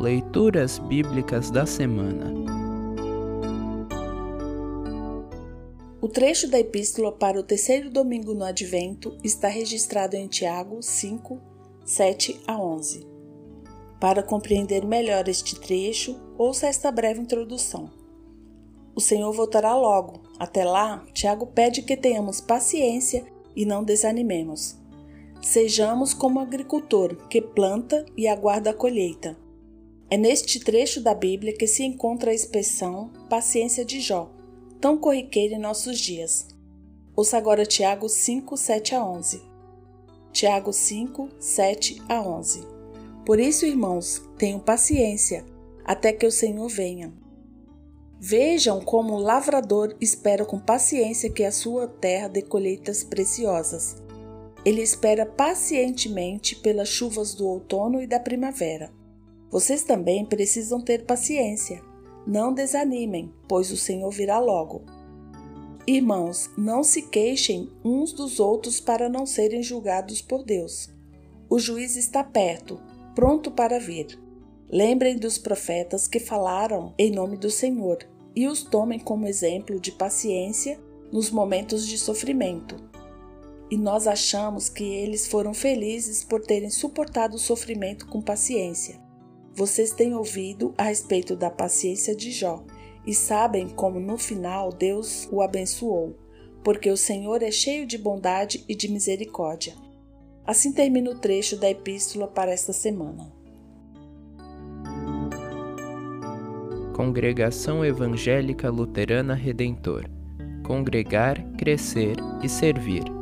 Leituras Bíblicas da Semana O trecho da epístola para o terceiro domingo no Advento está registrado em Tiago 5, 7 a 11. Para compreender melhor este trecho, ouça esta breve introdução. O Senhor voltará logo. Até lá, Tiago pede que tenhamos paciência e não desanimemos. Sejamos como o agricultor que planta e aguarda a colheita. É neste trecho da Bíblia que se encontra a expressão paciência de Jó, tão corriqueira em nossos dias. Ouça agora Tiago 5, 7 a 11. Tiago 5, 7 a 11. Por isso, irmãos, tenham paciência até que o Senhor venha. Vejam como o lavrador espera com paciência que a sua terra dê colheitas preciosas. Ele espera pacientemente pelas chuvas do outono e da primavera. Vocês também precisam ter paciência. Não desanimem, pois o Senhor virá logo. Irmãos, não se queixem uns dos outros para não serem julgados por Deus. O juiz está perto, pronto para vir. Lembrem dos profetas que falaram em nome do Senhor e os tomem como exemplo de paciência nos momentos de sofrimento. E nós achamos que eles foram felizes por terem suportado o sofrimento com paciência. Vocês têm ouvido a respeito da paciência de Jó e sabem como no final Deus o abençoou, porque o Senhor é cheio de bondade e de misericórdia. Assim termina o trecho da epístola para esta semana. Congregação Evangélica Luterana Redentor Congregar, Crescer e Servir.